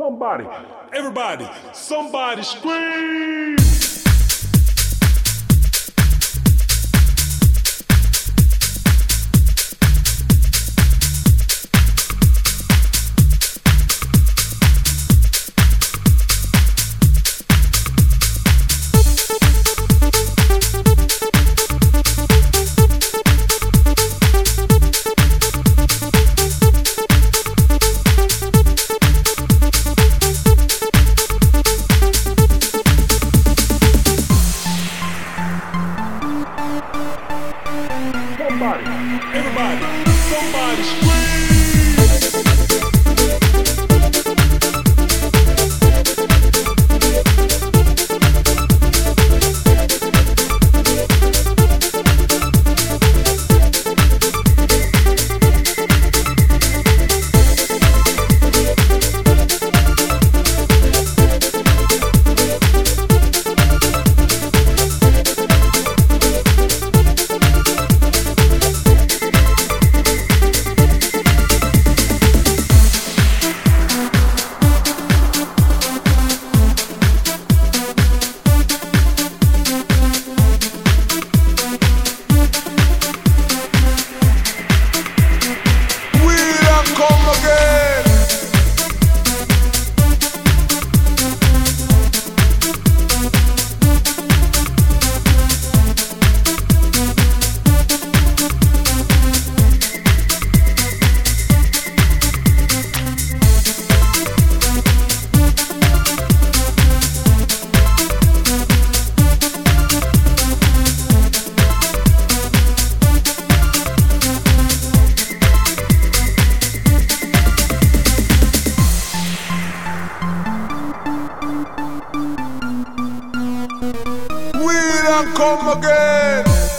Somebody, everybody, somebody scream! Somebody, everybody, somebody scream! Done come again.